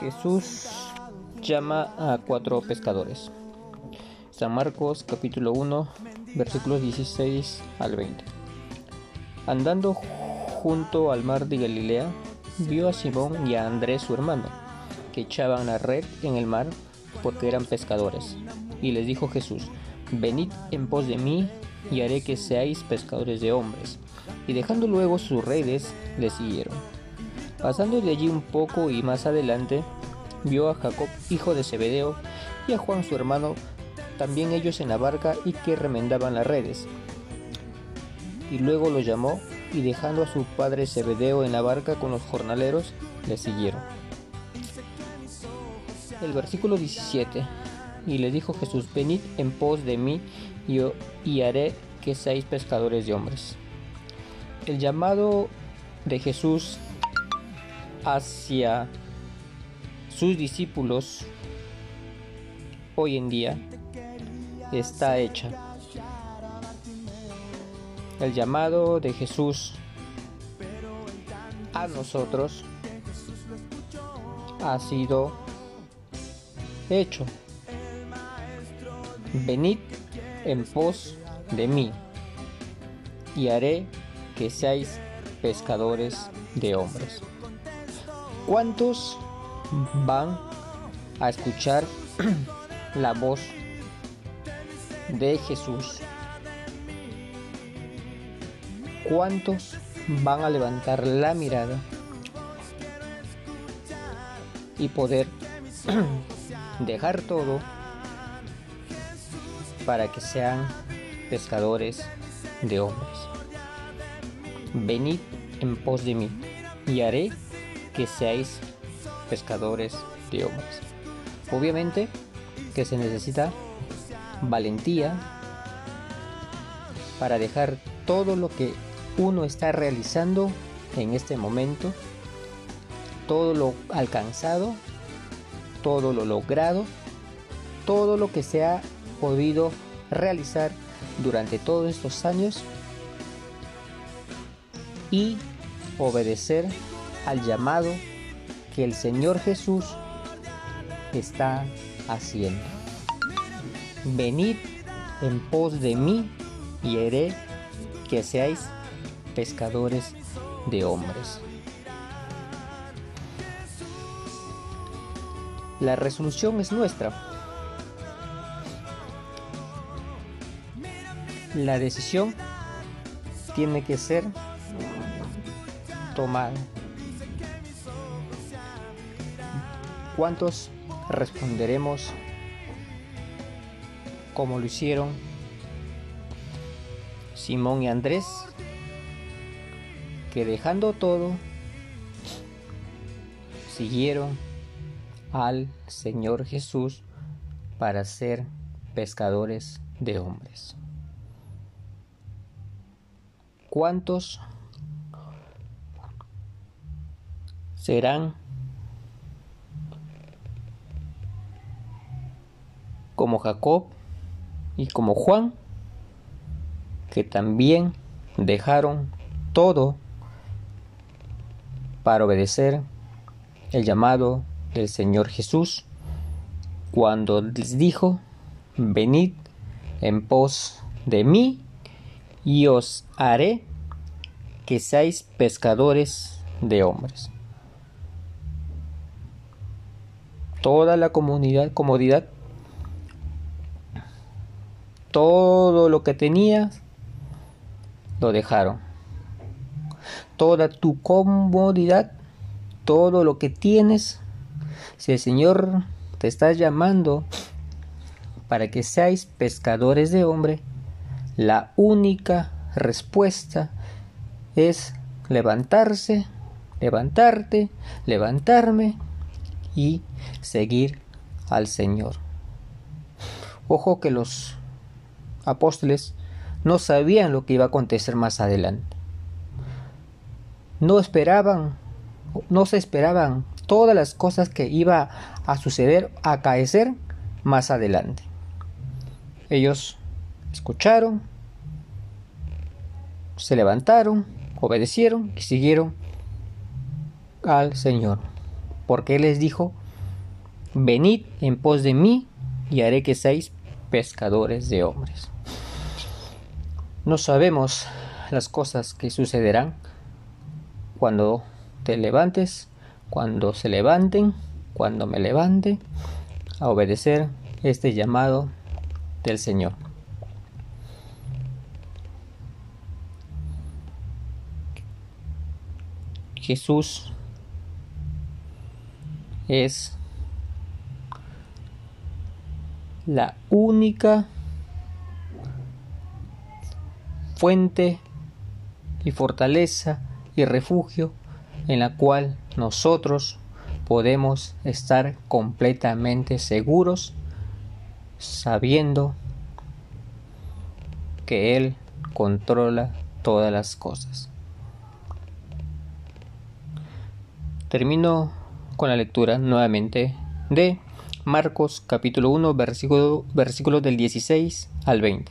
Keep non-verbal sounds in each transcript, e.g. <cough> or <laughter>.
Jesús llama a cuatro pescadores. San Marcos capítulo 1 versículos 16 al 20. Andando junto al mar de Galilea, vio a Simón y a Andrés su hermano, que echaban la red en el mar porque eran pescadores. Y les dijo Jesús, venid en pos de mí y haré que seáis pescadores de hombres. Y dejando luego sus redes, le siguieron. Pasando de allí un poco y más adelante, vio a Jacob, hijo de Zebedeo, y a Juan su hermano, también ellos en la barca y que remendaban las redes. Y luego los llamó, y dejando a su padre Zebedeo en la barca con los jornaleros, le siguieron. El versículo 17. Y le dijo Jesús, venid en pos de mí, y, y haré que seáis pescadores de hombres. El llamado de Jesús hacia sus discípulos hoy en día está hecha. El llamado de Jesús a nosotros ha sido hecho. Venid en pos de mí y haré que seáis pescadores de hombres. ¿Cuántos van a escuchar <clears throat> la voz de Jesús? ¿Cuántos van a levantar la mirada y poder <clears throat> dejar todo para que sean pescadores de hombres? Venid en pos de mí y haré que seáis pescadores de hombres. Obviamente que se necesita valentía para dejar todo lo que uno está realizando en este momento, todo lo alcanzado, todo lo logrado, todo lo que se ha podido realizar durante todos estos años y obedecer al llamado que el Señor Jesús está haciendo. Venid en pos de mí y haré que seáis pescadores de hombres. La resolución es nuestra. La decisión tiene que ser tomada. ¿Cuántos responderemos como lo hicieron Simón y Andrés? Que dejando todo, siguieron al Señor Jesús para ser pescadores de hombres. ¿Cuántos serán como Jacob y como Juan, que también dejaron todo para obedecer el llamado del Señor Jesús cuando les dijo, venid en pos de mí y os haré que seáis pescadores de hombres. Toda la comunidad, comodidad todo lo que tenías, lo dejaron. Toda tu comodidad, todo lo que tienes, si el Señor te está llamando para que seáis pescadores de hombre, la única respuesta es levantarse, levantarte, levantarme y seguir al Señor. Ojo que los apóstoles no sabían lo que iba a acontecer más adelante. No esperaban, no se esperaban todas las cosas que iba a suceder, acaecer más adelante. Ellos escucharon, se levantaron, obedecieron y siguieron al Señor. Porque Él les dijo, venid en pos de mí y haré que seáis pescadores de hombres. No sabemos las cosas que sucederán cuando te levantes, cuando se levanten, cuando me levante a obedecer este llamado del Señor. Jesús es la única fuente y fortaleza y refugio en la cual nosotros podemos estar completamente seguros sabiendo que Él controla todas las cosas. Termino con la lectura nuevamente de Marcos capítulo 1 versículo, versículo del 16 al 20.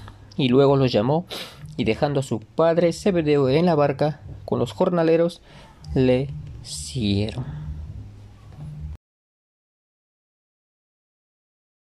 Y luego los llamó, y dejando a su padre Zebedeo en la barca con los jornaleros, le siguieron.